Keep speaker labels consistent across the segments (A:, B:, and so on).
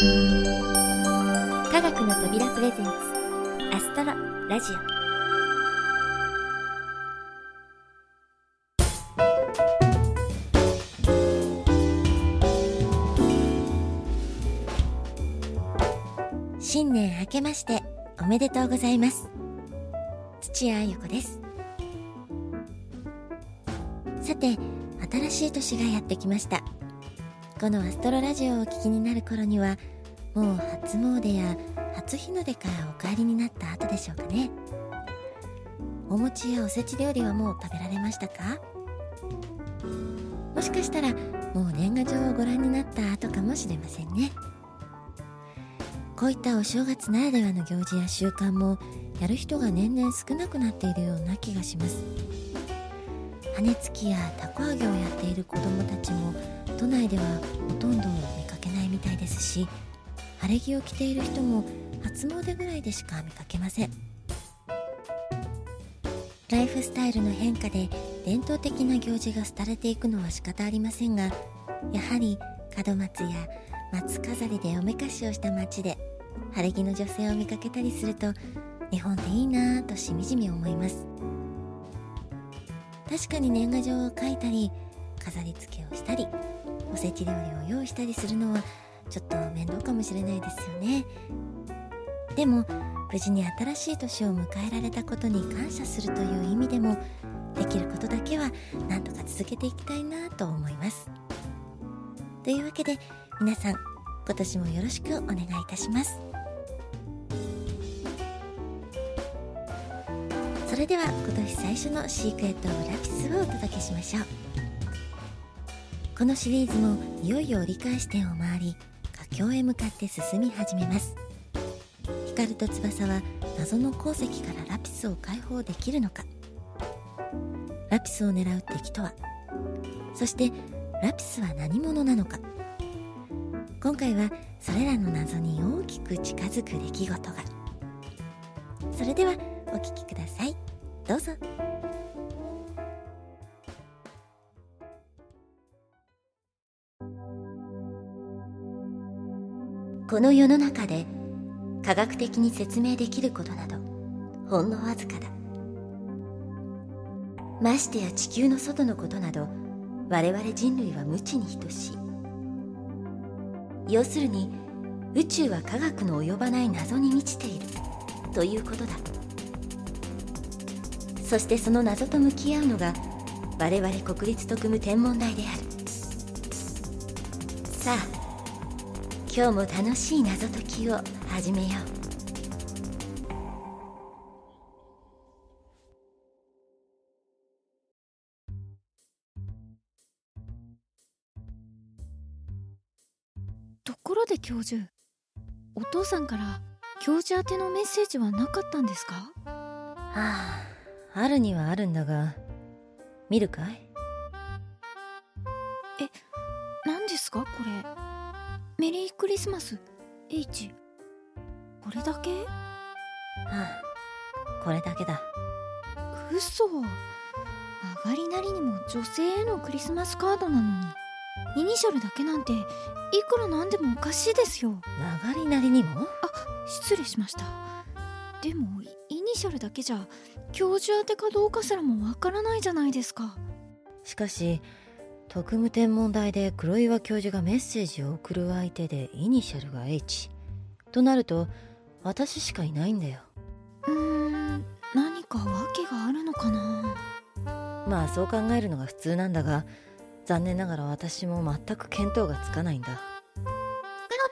A: 科学の扉プレゼンツアストロラジオ。新年明けましておめでとうございます。土屋ゆ子です。さて新しい年がやってきました。このアストロラジオをお聞きになる頃にはもう初詣や初日の出からお帰りになった後でしょうかね。お餅やおせち料理はもう食べられましたか？もしかしたらもう年賀状をご覧になった後かもしれませんね。こういったお正月ならではの行事や習慣もやる人が年々少なくなっているような気がします。羽根つきやたこ揚げをやっている子どもたちも都内ではほとんど見かけないみたいですし晴れ着を着ている人も初詣ぐらいでしか見かけません。ライフスタイルの変化で伝統的な行事が廃れていくのは仕方ありませんがやはり門松や松飾りでおめかしをした街で晴れ着の女性を見かけたりすると日本でいいなぁとしみじみ思います。確かに年賀状を書いたり飾り付けをしたりおせち料理を用意したりするのはちょっと面倒かもしれないですよね。でも無事に新しい年を迎えられたことに感謝するという意味でもできることだけは何とか続けていきたいなと思います。というわけで皆さん今年もよろしくお願いいたします。それでは今年最初のシークレット・オブ・ラピスをお届けしましょう。このシリーズもいよいよ折り返し点を回り佳境へ向かって進み始めます。光と翼は謎の鉱石からラピスを解放できるのか。ラピスを狙う敵とはそしてラピスは何者なのか。今回はそれらの謎に大きく近づく出来事が。それではお聴きください。どうぞ。この世の中で科学的に説明できることなどほんのわずかだ。ましてや地球の外のことなど我々人類は無知に等しい。要するに宇宙は科学の及ばない謎に満ちている。ということだ。そしてその謎と向き合うのが我々国立特務天文台である。さあ今日も楽しい謎解きを始めよう。
B: ところで教授お父さんから教授宛てのメッセージはなかったんですか？
A: はああるにはあるんだが見るかい？
B: え何ですか？これクリスマス。H これだけ？
A: はあこれだけだ。
B: 嘘。上がりなりにも女性へのクリスマスカードなのに。イニシャルだけなんていくらなんでもおかしいですよ。
A: 曲がりなりにも？
B: 失礼しました。でもイニシャルだけじゃ教授宛てかどうかすらもわからないじゃないですか。
A: しかし特務天文台で黒岩教授がメッセージを送る相手でイニシャルが H となると私しかいないんだよ。
B: うーん何か訳があるのかな？
A: まあそう考えるのが普通なんだが残念ながら私も全く見当がつかないんだ。
C: クロ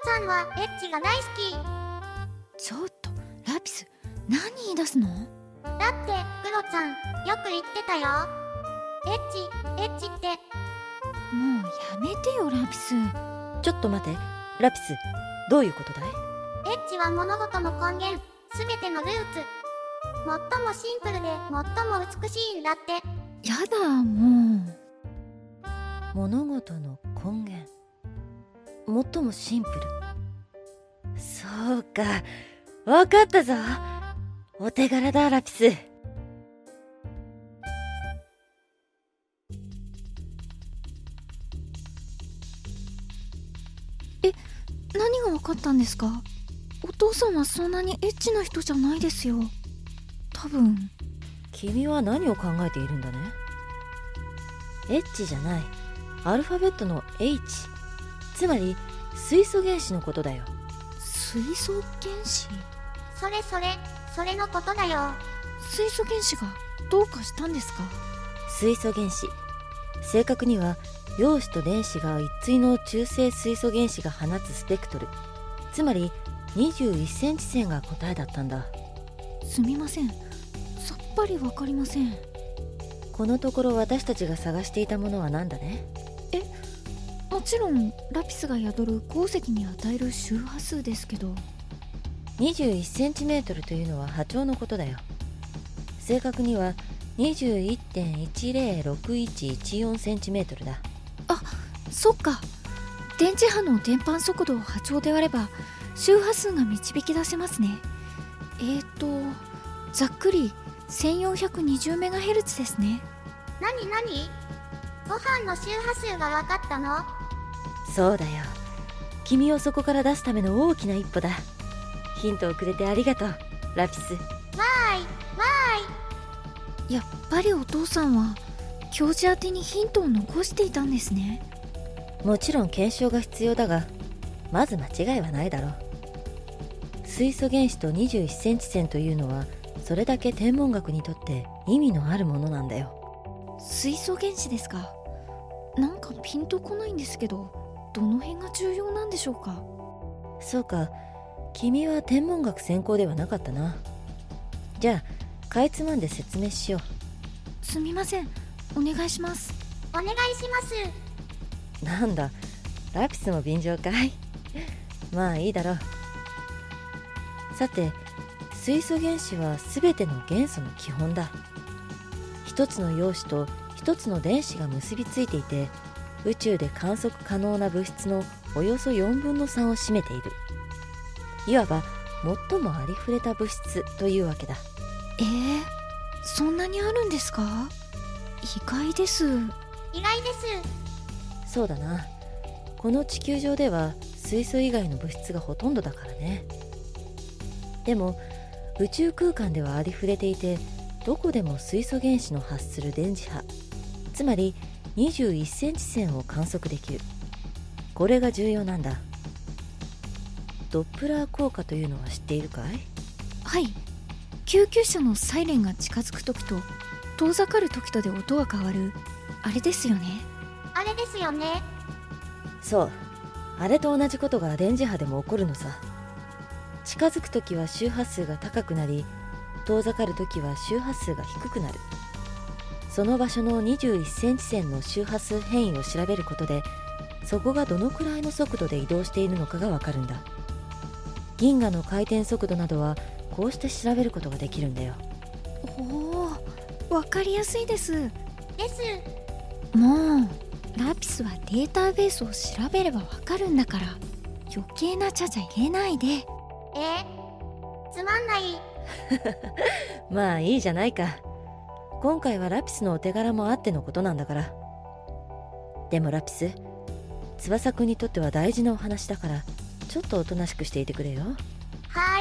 C: ちゃんはエッチが大好き。
B: ちょっとラピス何言い出すの？
C: だってクロちゃんよく言ってたよ。エッチエッチって
B: もうやめてよラピス。
A: ちょっと待て。ラピスどういうことだい？
C: エッチは物事の根源すべてのルーツ。最もシンプルで最も美しいんだって。
B: やだもう。
A: 物事の根源。最もシンプル。そうか。わかったぞ。お手柄だラピス
B: かったんですか？お父さんはそんなにエッチな人じゃないですよ。多分。
A: 君は何を考えているんだね？エッチじゃない。アルファベットの H つまり水素原子のことだよ。
B: 水素原子？
C: それそれ。それのことだよ。
B: 水素原子がどうかしたんですか？
A: 水素原子。正確には陽子と電子が一対の中性水素原子が放つスペクトルつまり21センチ線が答えだったんだ。
B: すみません。さっぱりわかりません。
A: このところ私たちが探していたものは何だね？
B: もちろんラピスが宿る鉱石に与える周波数ですけど。
A: 21センチメートルというのは波長のことだよ。正確には21.106114センチメートルだ。
B: そっか電磁波の伝播速度を波長で割れば周波数が導き出せますね。えーとざっくり 1420MHz ですね。
C: なになにご飯の周波数が分かったの？
A: そうだよ。君をそこから出すための大きな一歩だ。ヒントをくれてありがとうラピス。
C: わーいわ
B: やっぱりお父さんは教授宛てにヒントを残していたんですね
A: もちろん検証が必要だがまず間違いはないだろう。水素原子と21センチ線というのはそれだけ天文学にとって意味のあるものなんだよ。
B: 水素原子ですか？なんかピンとこないんですけどどの辺が重要なんでしょうか？
A: そうか。君は天文学専攻ではなかったな。じゃあかいつまんで説明しよ
B: すみません。お願いします。
C: お願いします。
A: うなんだラピスも便乗かい？まあいいだろう。さて水素原子は全ての元素の基本だ。一つの陽子と一つの電子が結びついていて宇宙で観測可能な物質のおよそ4分の3を占めている。いわば最もありふれた物質というわけだ。
B: えー、そんなにあるんですか？意外です。
C: 意外です
A: そうだな。この地球上では水素以外の物質がほとんどだからね。でも宇宙空間ではありふれていてどこでも水素原子の発する電磁波つまり21センチ線を観測できる。これが重要なんだ。ドップラー効果というのは知っているかい？
B: はい。救急車のサイレンが近づく時と遠ざかる時とで音が変わる。あれですよね。
C: あれですよね。
A: そう。あれと同じことが電磁波でも起こるのさ。近づく時は周波数が高くなり遠ざかる時は周波数が低くなる。その場所の21センチ線の周波数変異を調べることでそこがどのくらいの速度で移動しているのかがわかるんだ。銀河の回転速度などはこうして調べることができるんだよ。
B: おおわかりやすいです。
C: です。
B: もうラピスはデータベースを調べればわかるんだから。余計なちゃちゃ入れないで。
C: え？つまんない。
A: まあいいじゃないか。今回はラピスのお手柄もあってのことなんだから。でもラピス翼くんにとっては大事なお話だからちょっとおとなしくしていてくれよ。
C: は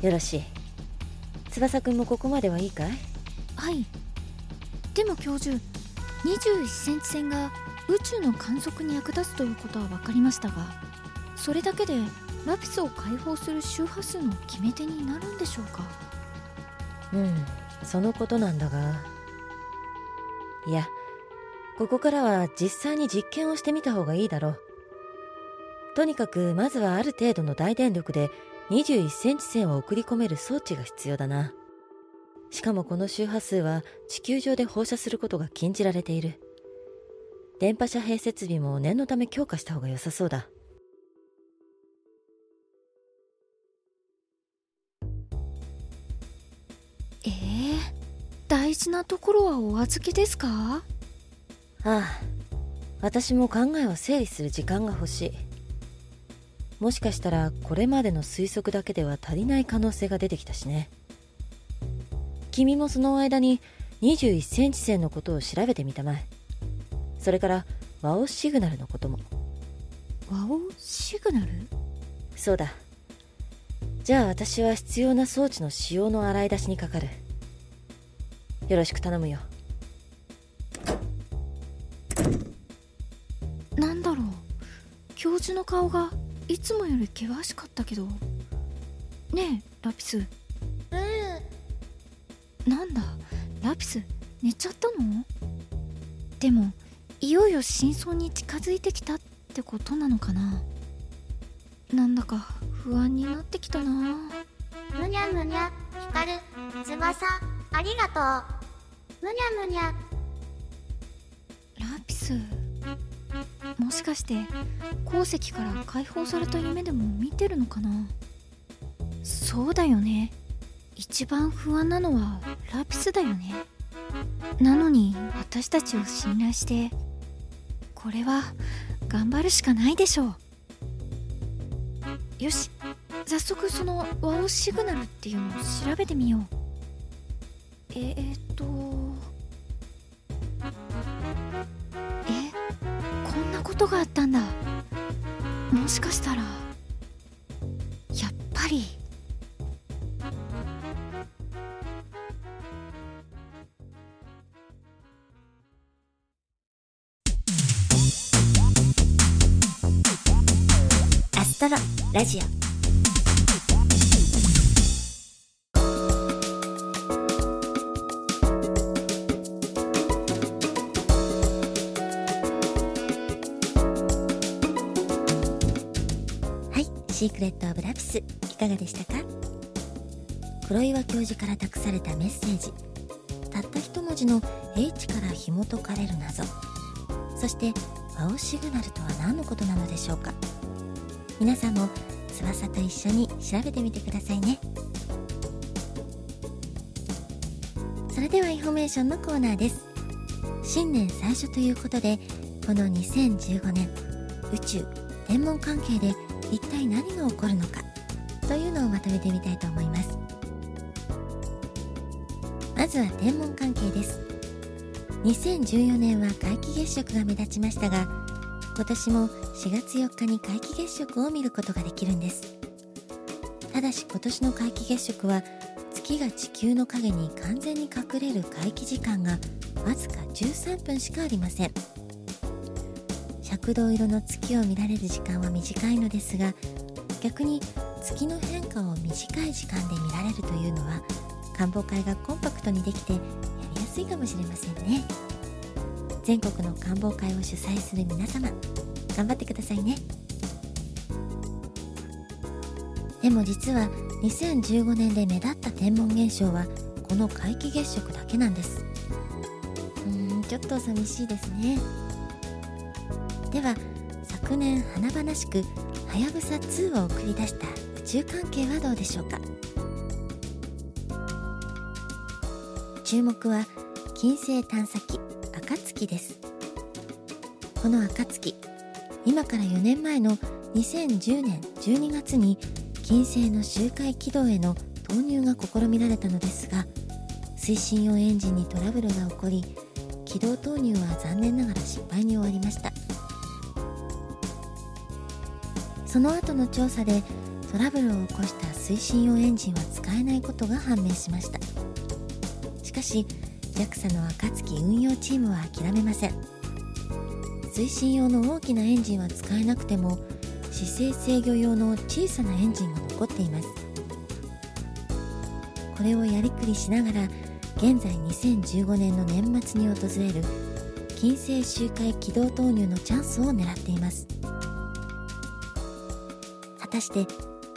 C: ーい。
A: よろしい。翼くんもここまではいいかい？
B: はい。でも教授21センチ線が宇宙の観測に役立つということは分かりましたがそれだけでラピスを解放する周波数の決め手になるんでしょうか？
A: うんそのことなんだが。いやここからは実際に実験をしてみた方がいいだろう。とにかくまずはある程度の大電力で21センチ線を送り込める装置が必要だな。しかもこの周波数は地球上で放射することが禁じられている。電波遮蔽設備も念のため強化した方が良さそうだ。
B: ええ大事なところはお預けですか？
A: ああ私も考えを整理する時間が欲しい。もしかしたらこれまでの推測だけでは足りない可能性が出てきたしね君もその間に21センチ線のことを調べてみたまえ。それからワオシグナルのことも。
B: ワオシグナル？
A: そうだ。じゃあ私は必要な装置の使用の洗い出しにかかる。よろしく頼むよ。
B: なんだろう。教授の顔がいつもより険しかったけど。ねえラピスなんだ？ラピス寝ちゃったの？でもいよいよ真相に近づいてきたってことなのかな？なんだか不安になってきたな。
C: むにゃむにゃ光る翼。ありがとう。むにゃむにゃ。
B: ラピスもしかして鉱石から解放された夢でも見てるのかな？そうだよね一番不安なのはラピスだよね。なのに私たちを信頼してこれは頑張るしかないでしょう。よし早速そのワオシグナルっていうのを調べてみよう。えー、っとえこんなことがあったんだ。もしかしたらやっぱり。
A: ロラジオ。はいシークレット・オブ・ラピスいかがでしたか？黒岩教授から託されたメッセージ。たった一文字の H から紐解かれる謎。そしてワオシグナルとは何のことなのでしょうか？皆さんも翼と一緒に調べてみてくださいね。それではインフォメーションのコーナーです。新年最初ということでこの2015年宇宙天文関係で一体何が起こるのかというのをまとめてみたいと思います。まずは天文関係です。2014年は皆既月食が目立ちましたが今年も4月4日に皆既月食を見ることができるんです。ただし今年の皆既月食は月が地球の影に完全に隠れる皆既時間がわずか13分しかありません。赤銅色の月を見られる時間は短いのですが逆に月の変化を短い時間で見られるというのは観望会がコンパクトにできてやりやすいかもしれませんね。全国の観望会を主催する皆様頑張ってくださいね。でも実は2015年で目立った天文現象はこの皆既月食だけなんです。うんちょっと寂しいですね。では昨年華々しくはやぶさ2を送り出した宇宙関係はどうでしょうか。注目は金星探査機。です。この暁今から4年前の2010年12月に金星の周回軌道への投入が試みられたのですが推進用エンジンにトラブルが起こり軌道投入は残念ながら失敗に終わりました。その後の調査でトラブルを起こした推進用エンジンは使えないことが判明しました。しかし JAXA の暁運用チームは諦めません。推進用の大きなエンジンは使えなくても姿勢制御用の小さなエンジンが残っています。これをやりくりしながら現在2015年の年末に訪れる金星周回軌道投入のチャンスを狙っています。果たして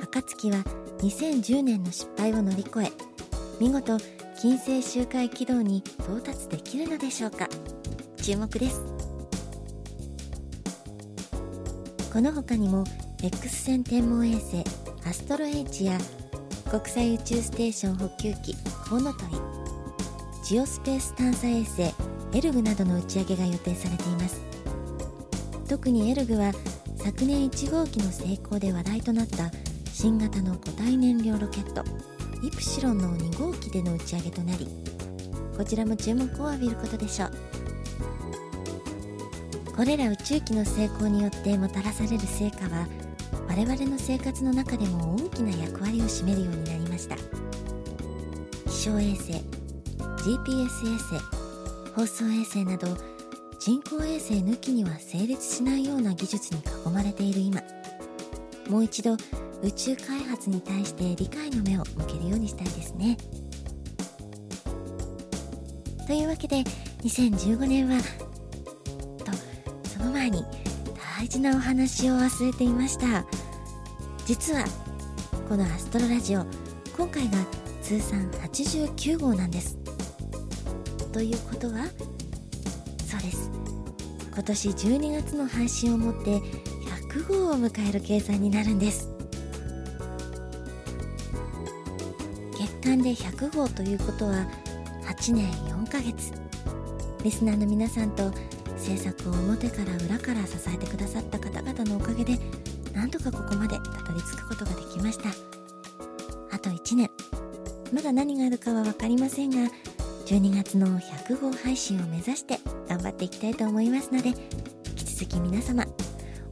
A: 暁は2010年の失敗を乗り越え見事金星周回軌道に到達できるのでしょうか？注目です。この他にも X 線天文衛星アストロ H や国際宇宙ステーション補給機コウノトリジオスペース探査衛星エルグなどの打ち上げが予定されています。特にエルグは昨年1号機の成功で話題となった新型の固体燃料ロケット。イプシロンの2号機での打ち上げとなりこちらも注目を浴びることでしょう。これら宇宙機の成功によってもたらされる成果は我々の生活の中でも大きな役割を占めるようになりました。気象衛星 GPS 衛星放送衛星など人工衛星抜きには成立しないような技術に囲まれている今。もう一度宇宙開発に対して理解の目を向けるようにしたいですね。というわけで2015年はとその前に大事なお話を忘れていました。実はこのアストロラジオ今回が通算89号なんです。ということはそうです。今年12月の配信をもって100号を迎える計算になるんです。月間で100号ということは8年4ヶ月。リスナーの皆さんと制作を表から裏から支えてくださった方々のおかげでなんとかここまでたどり着くことができました。あと1年。まだ何があるかは分かりませんが12月の100号配信を目指して頑張っていきたいと思いますので引き続き皆様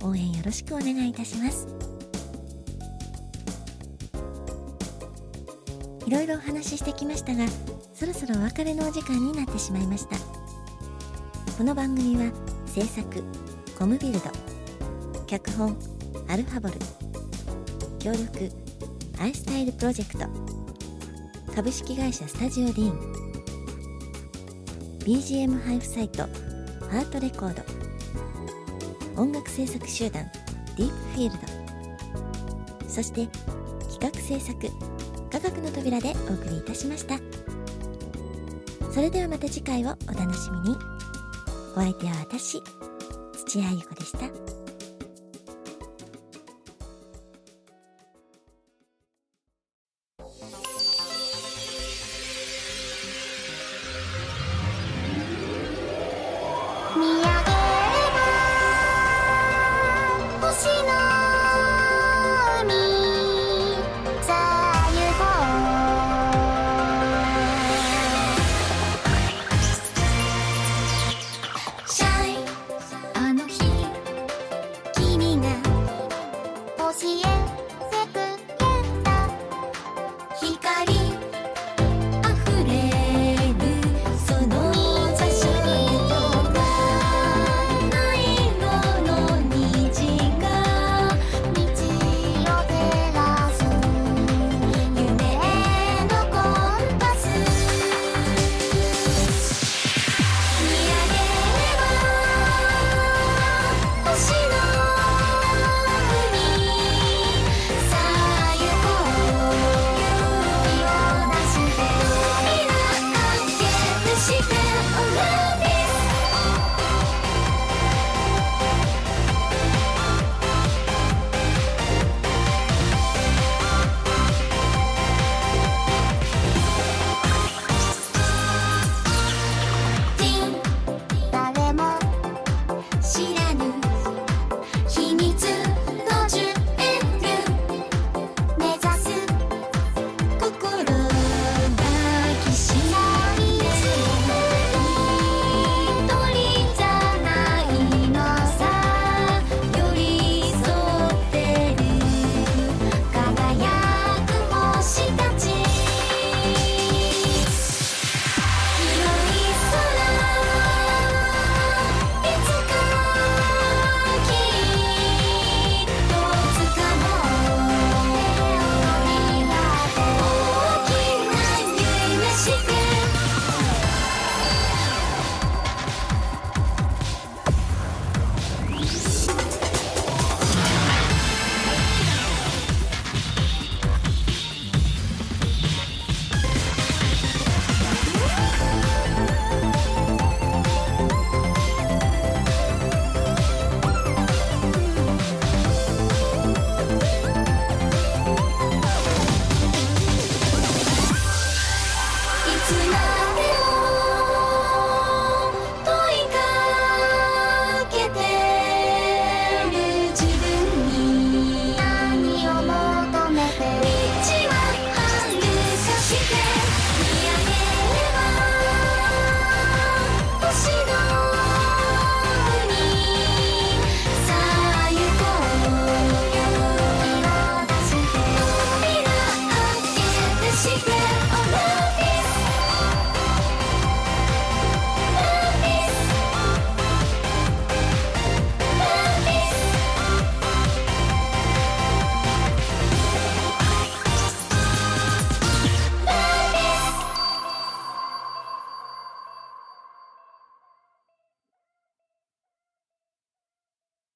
A: 応援よろしくお願いいたします。いろいろお話ししてきましたがそろそろお別れのお時間になってしまいました。この番組は制作コムビルド脚本アルファボル協力アイスタイルプロジェクト株式会社スタジオディーン BGM 配布サイトハートレコード音楽制作集団ディープフィールドそして企画制作学の扉でお送りいたしました。それではまた次回をお楽しみに。お相手は私土屋ゆ子でした。